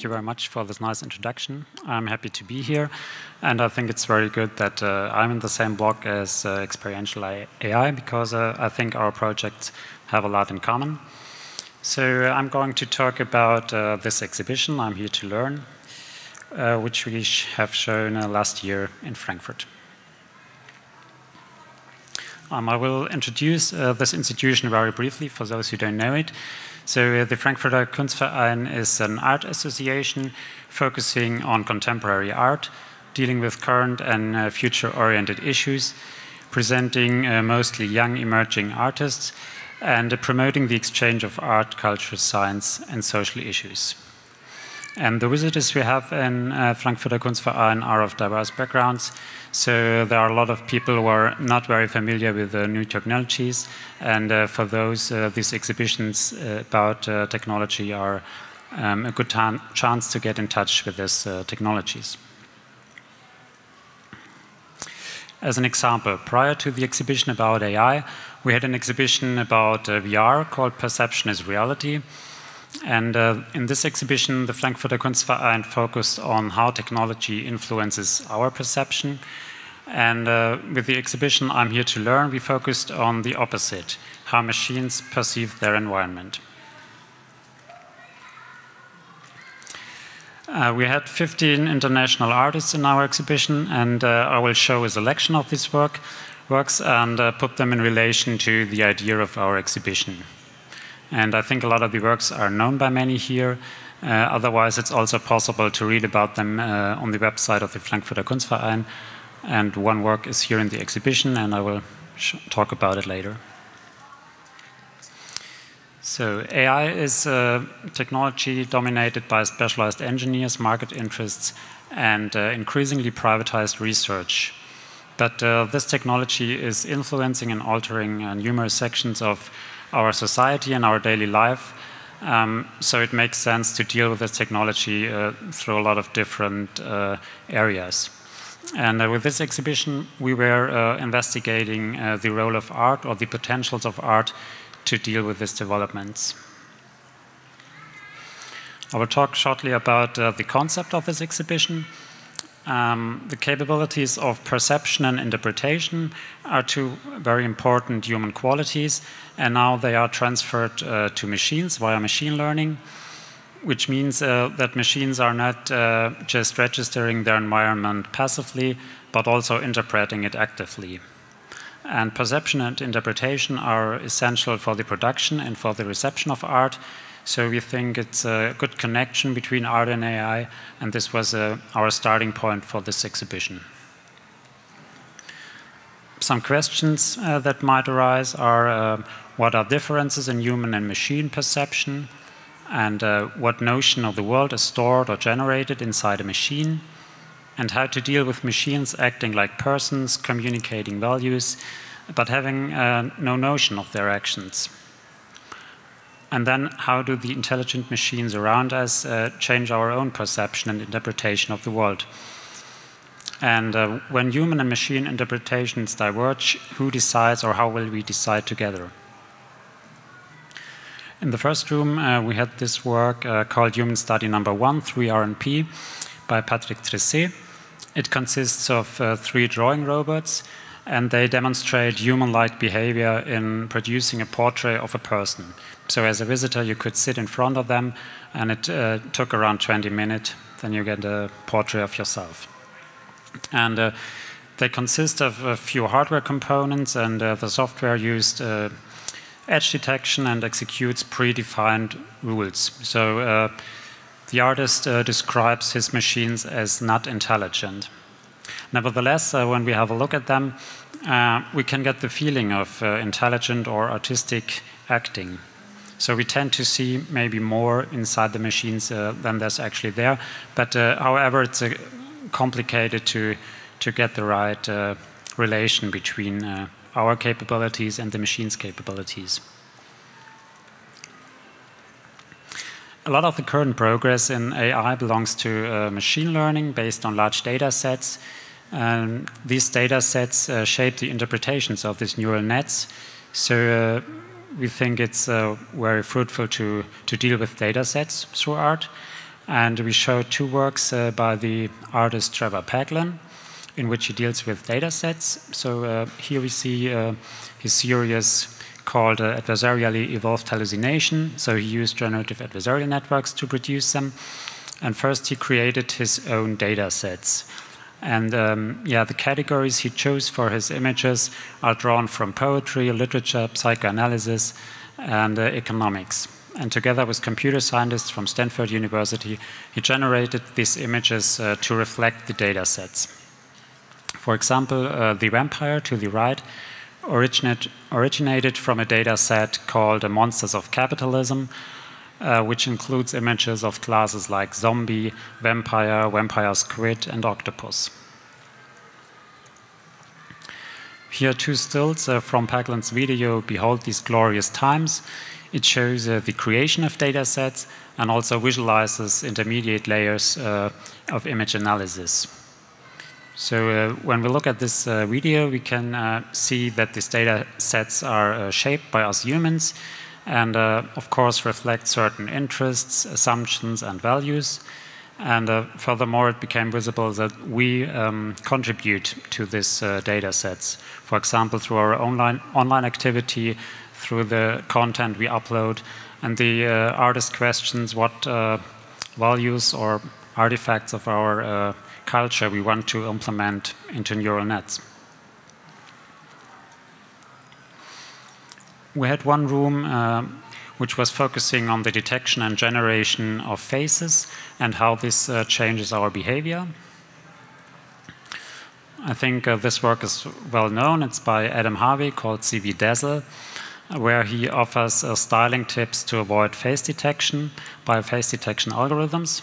thank you very much for this nice introduction. I'm happy to be here, and I think it's very good that uh, I'm in the same block as uh, Experiential AI because uh, I think our projects have a lot in common. So uh, I'm going to talk about uh, this exhibition, I'm Here to Learn, uh, which we have shown last year in Frankfurt. Um, I will introduce this institution very briefly for those who don't know it. So uh, the Frankfurter Kunstverein is an art association focusing on contemporary art, dealing with current and uh, future-oriented issues, presenting uh, mostly young emerging artists, and promoting the exchange of art, culture, science, and social issues. And the visitors we have in uh, Frankfurter Kunstverein are of diverse backgrounds. So there are a lot of people who are not very familiar with the new technologies. And uh, for those, uh, these exhibitions uh, about uh, technology are um, a good chance to get in touch with these uh, technologies. As an example, prior to the exhibition about AI, we had an exhibition about VR called Perception is Reality. And uh, in this exhibition, the Frankfurter Kunstverein focused on how technology influences our perception. And uh, with the exhibition I'm Here to Learn, we focused on the opposite how machines perceive their environment. Uh, we had 15 international artists in our exhibition, and uh, I will show a selection of these work, works and uh, put them in relation to the idea of our exhibition. And I think a lot of the works are known by many here. Uh, otherwise, it's also possible to read about them uh, on the website of the Frankfurter Kunstverein. And one work is here in the exhibition, and I will talk about it later. So, AI is a technology dominated by specialized engineers, market interests, and uh, increasingly privatized research. But uh, this technology is influencing and altering uh, numerous sections of our society and our daily life. Um, so it makes sense to deal with this technology uh, through a lot of different uh, areas. And uh, with this exhibition, we were uh, investigating uh, the role of art or the potentials of art to deal with these developments. I will talk shortly about uh, the concept of this exhibition um, the capabilities of perception and interpretation are two very important human qualities, and now they are transferred uh, to machines via machine learning, which means uh, that machines are not uh, just registering their environment passively, but also interpreting it actively. And perception and interpretation are essential for the production and for the reception of art, so we think it's a good connection between art and AI, and this was uh, our starting point for this exhibition. Some questions uh, that might arise are uh, what are differences in human and machine perception, and uh, what notion of the world is stored or generated inside a machine, and how to deal with machines acting like persons, communicating values, but having uh, no notion of their actions. And then, how do the intelligent machines around us uh, change our own perception and interpretation of the world? And uh, when human and machine interpretations diverge, who decides or how will we decide together? In the first room, uh, we had this work uh, called Human Study Number One, 3RNP, by Patrick Tresset. It consists of uh, three drawing robots, and they demonstrate human like behavior in producing a portrait of a person. So as a visitor, you could sit in front of them, and it uh, took around 20 minutes. Then you get a portrait of yourself. And uh, they consist of a few hardware components, and uh, the software used uh, edge detection and executes predefined rules. So uh, the artist uh, describes his machines as not intelligent. Nevertheless, when we have a look at them, we can get the feeling of intelligent or artistic acting. So we tend to see maybe more inside the machines uh, than there's actually there. But uh, however, it's uh, complicated to to get the right uh, relation between uh, our capabilities and the machine's capabilities. A lot of the current progress in AI belongs to uh, machine learning based on large data sets. Um, these data sets shape the interpretations of these neural nets. So we think it's uh, very fruitful to, to deal with data sets through art. And we show two works uh, by the artist Trevor Paglen, in which he deals with data sets. So uh, here we see uh, his series called uh, Adversarially Evolved Hallucination. So he used generative adversarial networks to produce them. And first he created his own data sets. And um, yeah, the categories he chose for his images are drawn from poetry, literature, psychoanalysis, and uh, economics. And together with computer scientists from Stanford University, he generated these images uh, to reflect the data sets. For example, uh, the vampire to the right originate, originated from a data set called Monsters of Capitalism, uh, which includes images of classes like zombie, vampire, vampire squid, and octopus. Here are two stills uh, from Paglen's video, Behold These Glorious Times. It shows uh, the creation of data sets and also visualizes intermediate layers uh, of image analysis. So uh, when we look at this uh, video, we can see that these data sets are shaped by us humans and uh, of course reflect certain interests, assumptions, and values. And uh, furthermore, it became visible that we um, contribute to these uh, data sets. For example, through our online, online activity, through the content we upload, and the artist questions what values or artifacts of our culture we want to implement into neural nets. We had one room uh, which was focusing on the detection and generation of faces and how this uh, changes our behavior. I think uh, this work is well known. It's by Adam Harvey called CV Dazzle, where he offers uh, styling tips to avoid face detection by face detection algorithms.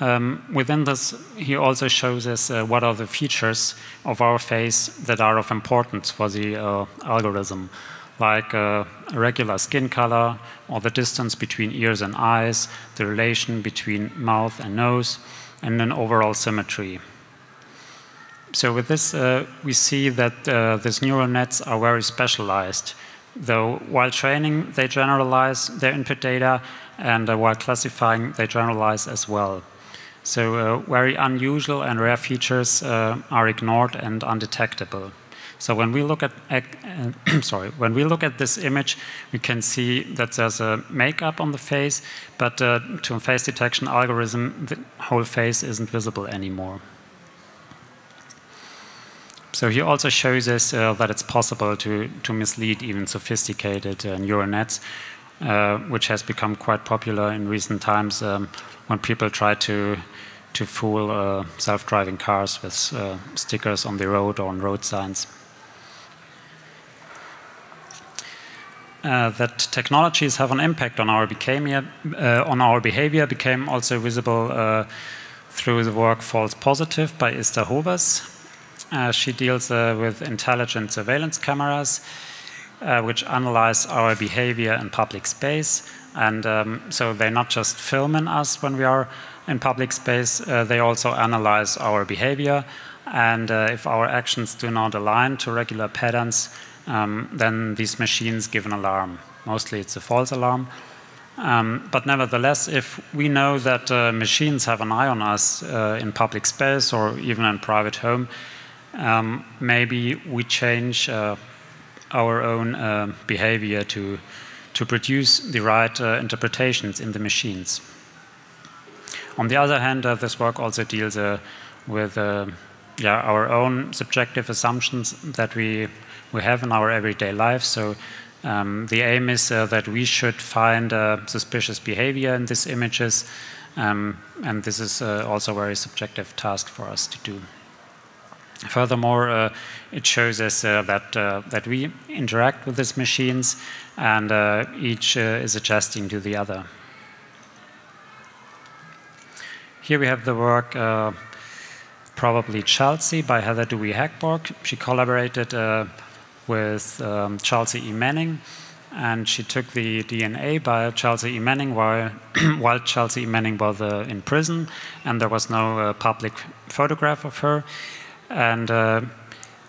Um, within this, he also shows us uh, what are the features of our face that are of importance for the uh, algorithm like a regular skin color or the distance between ears and eyes, the relation between mouth and nose, and an overall symmetry. So with this, uh, we see that uh, these neural nets are very specialized. Though while training, they generalize their input data, and uh, while classifying, they generalize as well. So uh, very unusual and rare features uh, are ignored and undetectable. So when we look at, uh, sorry, when we look at this image, we can see that there's a makeup on the face, but uh, to a face detection algorithm, the whole face isn't visible anymore. So he also shows us uh, that it's possible to, to mislead even sophisticated uh, neural nets, uh, which has become quite popular in recent times um, when people try to to fool uh, self-driving cars with uh, stickers on the road or on road signs. Uh, that technologies have an impact on our behavior, uh, on our behavior became also visible uh, through the work False Positive by Esther Hovers. Uh, she deals uh, with intelligent surveillance cameras, which analyze our behavior in public space. And um, so they're not just film in us when we are in public space, they also analyze our behavior. And if our actions do not align to regular patterns, um, then these machines give an alarm. Mostly it's a false alarm. Um, but nevertheless, if we know that uh, machines have an eye on us uh, in public space or even in private home, um, maybe we change uh, our own uh, behavior to, to produce the right uh, interpretations in the machines. On the other hand, uh, this work also deals with yeah, our own subjective assumptions that we we have in our everyday life. So um, the aim is uh, that we should find uh, suspicious behavior in these images, um, and this is uh, also a very subjective task for us to do. Furthermore, uh, it shows us uh, that uh, that we interact with these machines, and each is adjusting to the other. Here we have the work probably Chelsea by Heather Dewey Hagborg. She collaborated uh, with um, Chelsea E. Manning, and she took the DNA by Chelsea E. Manning while, while Chelsea E. Manning was uh, in prison, and there was no uh, public photograph of her. And uh,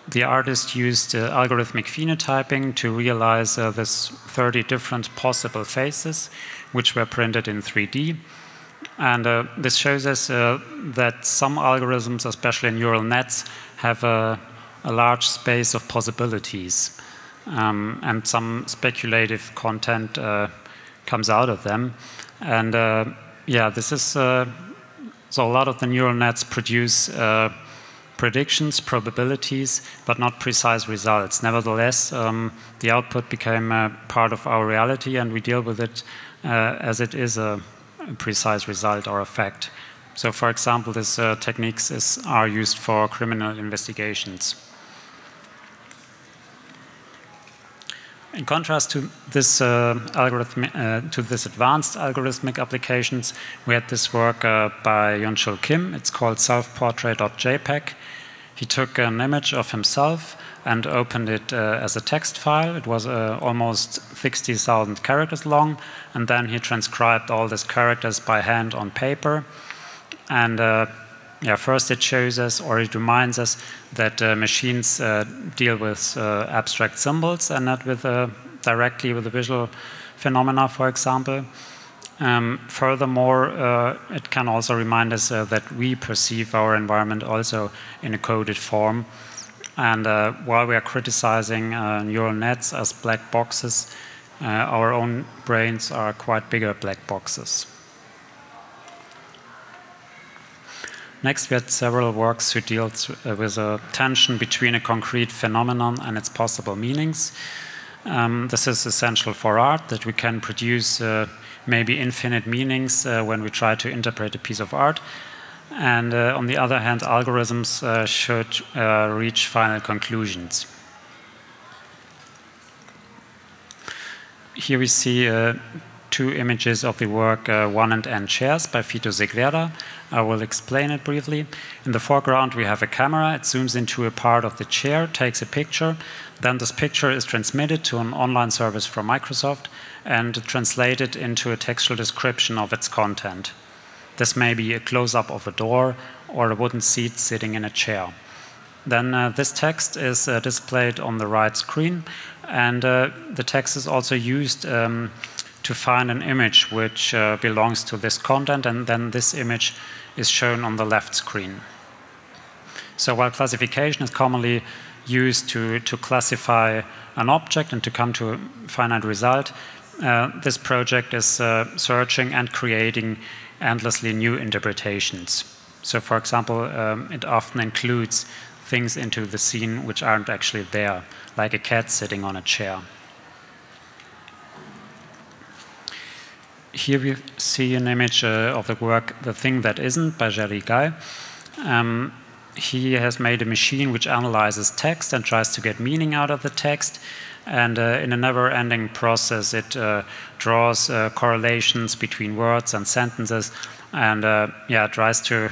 the artist used uh, algorithmic phenotyping to realize uh, this 30 different possible faces, which were printed in 3D. And uh, this shows us uh, that some algorithms, especially neural nets, have a, a large space of possibilities. Um, and some speculative content uh, comes out of them. And uh, yeah, this is uh, so a lot of the neural nets produce uh, predictions, probabilities, but not precise results. Nevertheless, um, the output became part of our reality, and we deal with it as it is a precise result or effect. So, for example, these uh, techniques is, are used for criminal investigations. In contrast to this uh, algorithm, uh, to this advanced algorithmic applications, we had this work uh, by Yunchul Kim. It's called self-portrait.jpg. He took an image of himself and opened it uh, as a text file. It was uh, almost 60,000 characters long, and then he transcribed all these characters by hand on paper. And uh, yeah, first it shows us or it reminds us that uh, machines uh, deal with uh, abstract symbols and not with directly with the visual phenomena, for example. Um, furthermore, it can also remind us that we perceive our environment also in a coded form and uh, while we are criticizing uh, neural nets as black boxes, uh, our own brains are quite bigger black boxes. Next, we had several works who dealt uh, with a tension between a concrete phenomenon and its possible meanings. Um, this is essential for art, that we can produce uh, maybe infinite meanings uh, when we try to interpret a piece of art, and uh, on the other hand, algorithms uh, should reach final conclusions. Here we see two images of the work uh, One and N Chairs by Fito Segrera. I will explain it briefly. In the foreground, we have a camera. It zooms into a part of the chair, takes a picture. Then this picture is transmitted to an online service from Microsoft and translate it into a textual description of its content. This may be a close up of a door or a wooden seat sitting in a chair. Then uh, this text is uh, displayed on the right screen, and uh, the text is also used um, to find an image which uh, belongs to this content, and then this image is shown on the left screen. So while classification is commonly used to, to classify an object and to come to a finite result, this project is uh, searching and creating endlessly new interpretations. So, for example, um, it often includes things into the scene which aren't actually there, like a cat sitting on a chair. Here we see an image uh, of the work The Thing That Isn't by Jerry Galle. Um, he has made a machine which analyzes text and tries to get meaning out of the text. And uh, in a never ending process, it uh, draws uh, correlations between words and sentences and uh, yeah, tries to,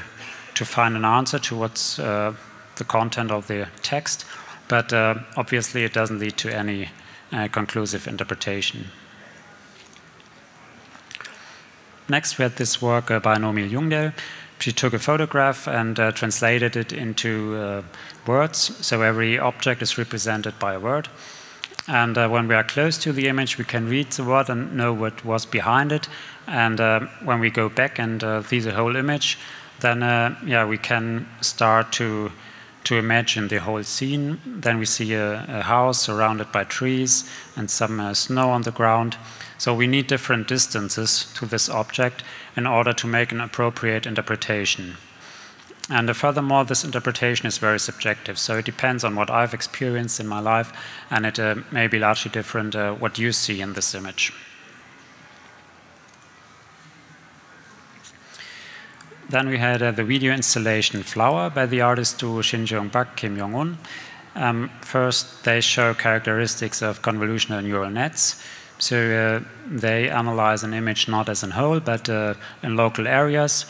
to find an answer to what's uh, the content of the text. But uh, obviously, it doesn't lead to any conclusive interpretation. Next, we had this work by Nomi Ljungdahl. She took a photograph and translated it into words. So every object is represented by a word. And uh, when we are close to the image, we can read the word and know what was behind it. And uh, when we go back and uh, see the whole image, then uh, yeah, we can start to to imagine the whole scene. Then we see a, a house surrounded by trees and some uh, snow on the ground. So we need different distances to this object in order to make an appropriate interpretation. And uh, furthermore, this interpretation is very subjective. So it depends on what I've experienced in my life, and it uh, may be largely different uh, what you see in this image. Then we had uh, the video installation Flower by the artist Du Shinseungback Kimyonghun. Um, first, they show characteristics of convolutional neural nets. So uh, they analyze an image not as a whole, but uh, in local areas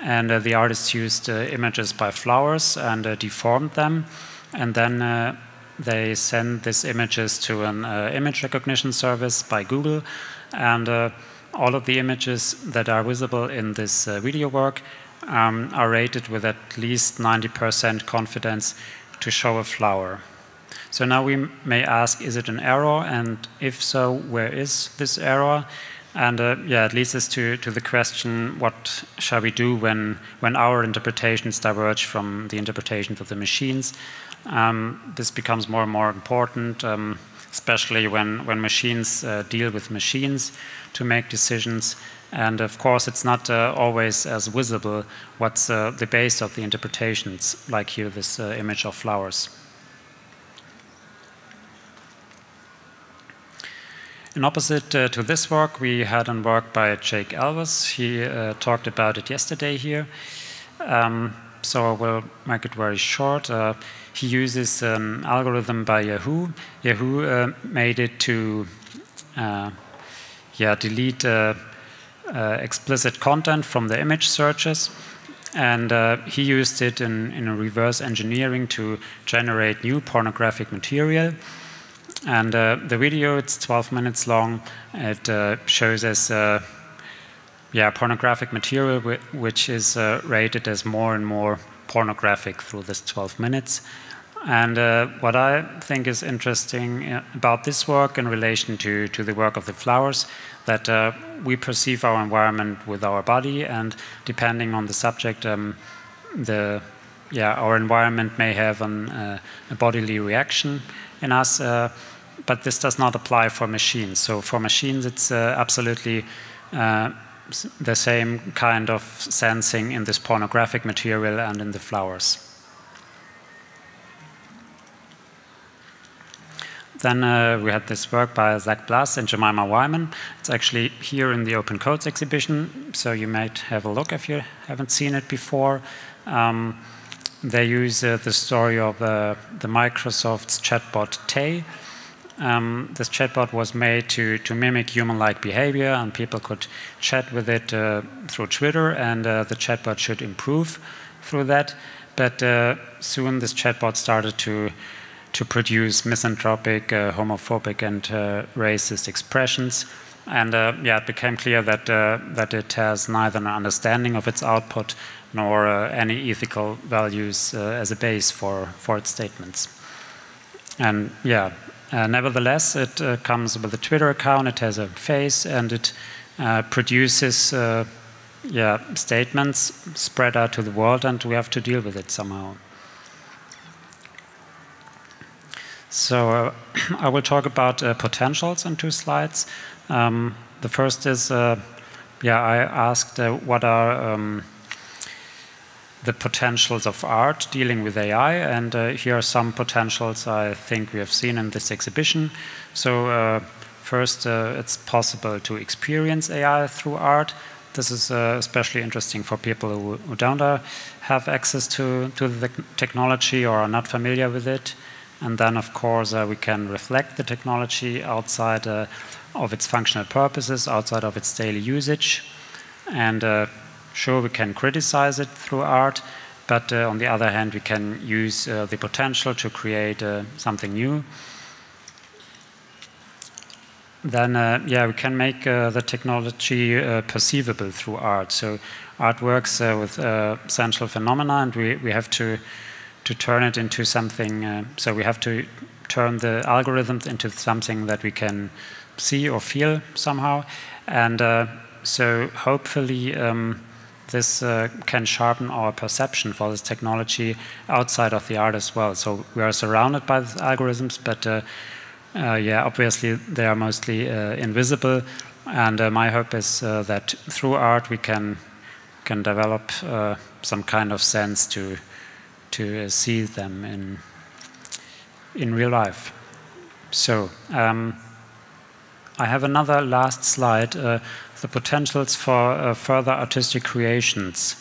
and uh, the artists used uh, images by flowers and uh, deformed them, and then they send these images to an image recognition service by Google, and all of the images that are visible in this video work um, are rated with at least 90% confidence to show a flower. So now we may ask, is it an error? And if so, where is this error? And uh, yeah, it leads us to, to the question what shall we do when, when our interpretations diverge from the interpretations of the machines? Um, this becomes more and more important, um, especially when, when machines uh, deal with machines to make decisions. And of course, it's not uh, always as visible what's uh, the base of the interpretations, like here, this uh, image of flowers. In opposite uh, to this work, we had a work by Jake Elwes. He uh, talked about it yesterday here. Um, so I will make it very short. Uh, he uses an algorithm by Yahoo. Yahoo uh, made it to uh, yeah, delete uh, explicit content from the image searches. And he used it in, in reverse engineering to generate new pornographic material. And uh, the video, it's 12 minutes long. It uh, shows us uh, yeah, pornographic material which is uh, rated as more and more pornographic through this 12 minutes. And uh, what I think is interesting uh, about this work in relation to, to the work of the flowers, that we perceive our environment with our body, and depending on the subject, um, the yeah, our environment may have an, a bodily reaction in us. Uh, but this does not apply for machines. So for machines, it's uh, absolutely uh, the same kind of sensing in this pornographic material and in the flowers. Then uh, we had this work by Zach Blas and Jemima Wyman. It's actually here in the Open Codes exhibition, so you might have a look if you haven't seen it before. Um, they use uh, the story of uh, the Microsoft's chatbot Tay. Um, this chatbot was made to, to mimic human-like behavior, and people could chat with it uh, through Twitter, and uh, the chatbot should improve through that. But uh, soon this chatbot started to to produce misanthropic, uh, homophobic, and racist expressions. And yeah, it became clear that that it has neither an understanding of its output nor uh, any ethical values uh, as a base for, for its statements. And yeah, uh, nevertheless, it uh, comes with a Twitter account, it has a face, and it uh, produces uh, yeah, statements spread out to the world, and we have to deal with it somehow. So I will talk about potentials in two slides. Um, the first is, yeah, I asked what are um, the potentials of art dealing with AI. And uh, here are some potentials I think we have seen in this exhibition. So, uh, first, uh, it's possible to experience AI through art. This is uh, especially interesting for people who, who don't uh, have access to, to the technology or are not familiar with it. And then, of course, uh, we can reflect the technology outside of its functional purposes, outside of its daily usage. And Sure, we can criticize it through art, but uh, on the other hand, we can use uh, the potential to create uh, something new. Then, uh, yeah, we can make uh, the technology uh, perceivable through art. So, art works with central phenomena, and we, we have to to turn it into something. so, we have to turn the algorithms into something that we can see or feel somehow, and so hopefully. Um, this uh, can sharpen our perception for this technology outside of the art as well. So we are surrounded by these algorithms, but uh, uh, yeah, obviously they are mostly uh, invisible. And uh, my hope is uh, that through art we can can develop some kind of sense to to see them in in real life. So. Um, I have another last slide the potentials for uh, further artistic creations.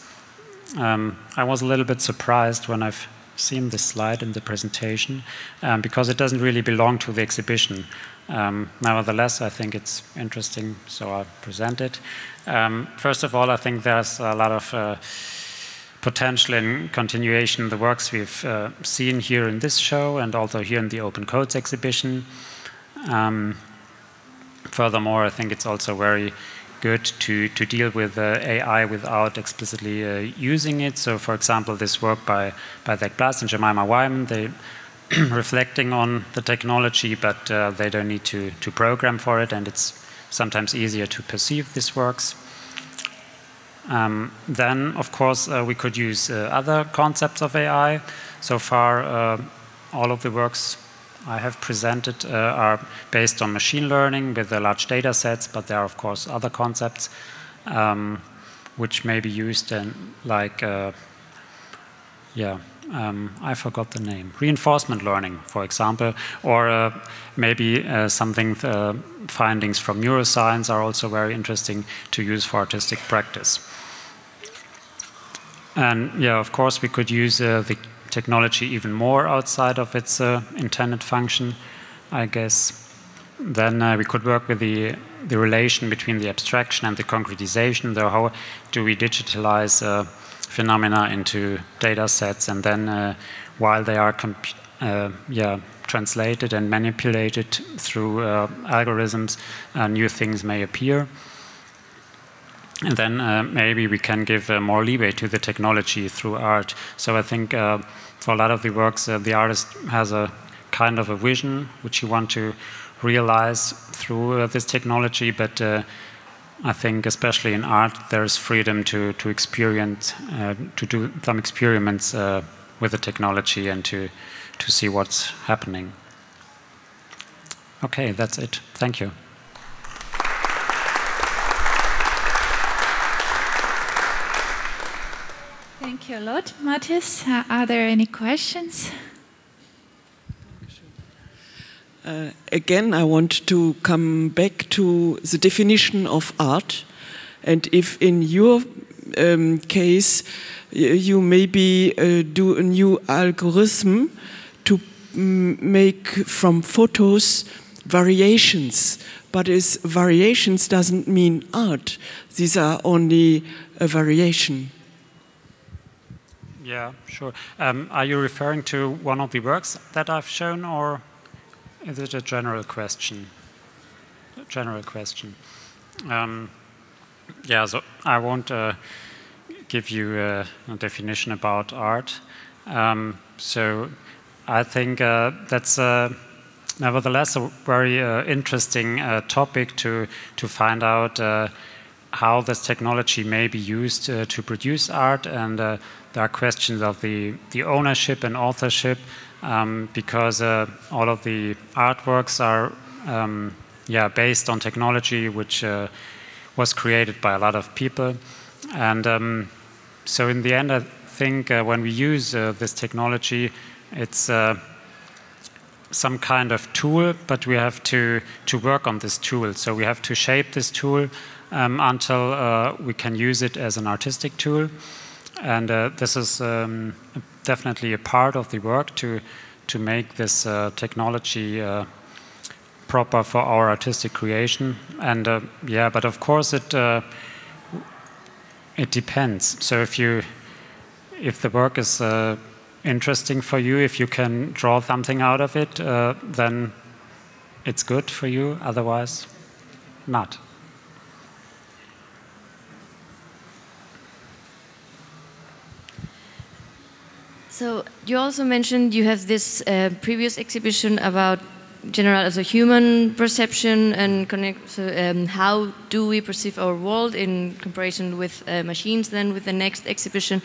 Um, I was a little bit surprised when I've seen this slide in the presentation um, because it doesn't really belong to the exhibition. Um, nevertheless, I think it's interesting, so I'll present it. Um, first of all, I think there's a lot of uh, potential in continuation the works we've uh, seen here in this show and also here in the Open Codes exhibition. Um, furthermore, I think it's also very good to, to deal with uh, AI without explicitly uh, using it. So, for example, this work by, by Zach Blas and Jemima Wyman, they reflecting on the technology, but uh, they don't need to, to program for it, and it's sometimes easier to perceive these works. Um, then, of course, uh, we could use uh, other concepts of AI. So far, uh, all of the works I have presented uh, are based on machine learning with the large data sets, but there are, of course, other concepts um, which may be used in, like, uh, yeah, um, I forgot the name, reinforcement learning, for example, or uh, maybe uh, something, uh, findings from neuroscience are also very interesting to use for artistic practice. And yeah, of course, we could use uh, the technology even more outside of its uh, intended function, I guess. Then uh, we could work with the, the relation between the abstraction and the concretization. Though, how do we digitalize phenomena into data sets and then uh, while they are uh, yeah, translated and manipulated through uh, algorithms, new things may appear. And then uh, maybe we can give uh, more leeway to the technology through art. So I think uh, for a lot of the works, the artist has a kind of a vision which he want to realize through this technology, but I think, especially in art, there's freedom to to experience, uh, to do some experiments uh, with the technology and to to see what's happening. Okay, that's it. Thank you. Thank you a lot, Mathis. Uh, are there any questions? Uh, again, I want to come back to the definition of art. And if in your um, case you maybe uh, do a new algorithm to make from photos variations, but as variations doesn't mean art. These are only a variation. Yeah, sure. Um, are you referring to one of the works that I've shown, or? Is it a general question? A general question. Um, yeah, so I won't uh, give you a, a, definition about art. Um, so I think uh, that's uh, nevertheless a very uh, interesting uh, topic to to find out uh, how this technology may be used to produce art, and there are questions of the the ownership and authorship um, because uh, all of the artworks are um, yeah, based on technology which uh, was created by a lot of people. And um, so, in the end, I think uh, when we use uh, this technology, it's uh, some kind of tool, but we have to, to work on this tool. So, we have to shape this tool um, until uh, we can use it as an artistic tool. And this is um, definitely a part of the work to to make this uh, technology uh, proper for our artistic creation. And uh, yeah, but of course it uh, it depends. So if you if the work is uh, interesting for you, if you can draw something out of it, uh, then it's good for you. Otherwise, not. So you also mentioned you have this uh, previous exhibition about general as a human perception and connect. So, um, how do we perceive our world in comparison with uh, machines? Then with the next exhibition,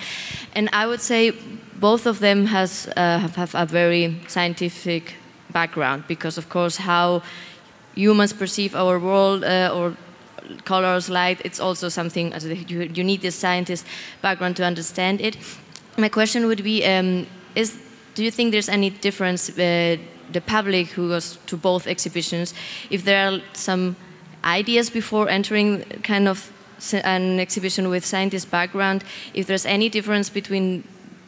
and I would say both of them has uh, have, a very scientific background because of course how humans perceive our world uh, or colors, light. It's also something you, you need this scientist background to understand it my question would be: um, Is do you think there's any difference uh, the public who goes to both exhibitions if there are some ideas before entering kind of an exhibition with scientist background if there's any difference between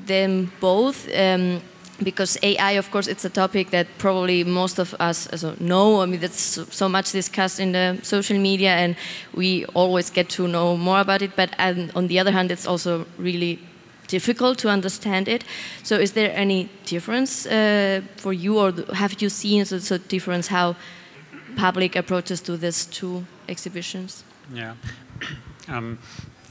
them both um, because AI, of course, it's a topic that probably most of us know. I mean, that's so much discussed in the social media, and we always get to know more about it. But on the other hand, it's also really difficult to understand it. So, is there any difference uh, for you, or have you seen a difference how public approaches to these two exhibitions? Yeah. Um,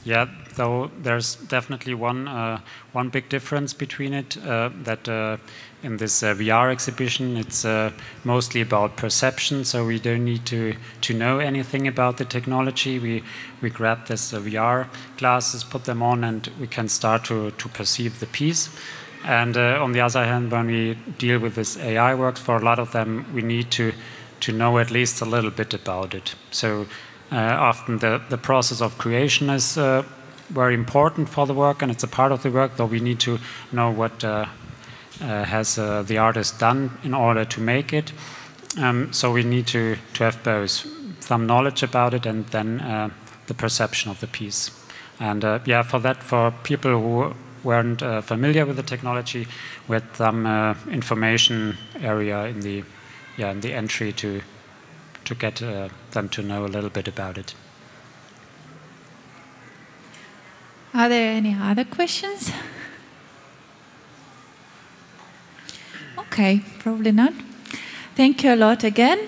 Yeah, though there's definitely one uh, one big difference between it. Uh, that uh, in this uh, VR exhibition, it's uh, mostly about perception. So we don't need to to know anything about the technology. We we grab this uh, VR glasses, put them on, and we can start to to perceive the piece. And on the other hand, when we deal with this AI works, for a lot of them, we need to to know at least a little bit about it. So uh, often the, the process of creation is uh, very important for the work and it's a part of the work, though we need to know what uh, has the artist done in order to make it. Um, so we need to, to have both some knowledge about it and then the perception of the piece. And yeah, for that, for people who weren't uh, familiar with the technology, we had some uh, information area in the yeah in the entry to to get uh, them to know a little bit about it. Are there any other questions? Okay, probably not. Thank you a lot again.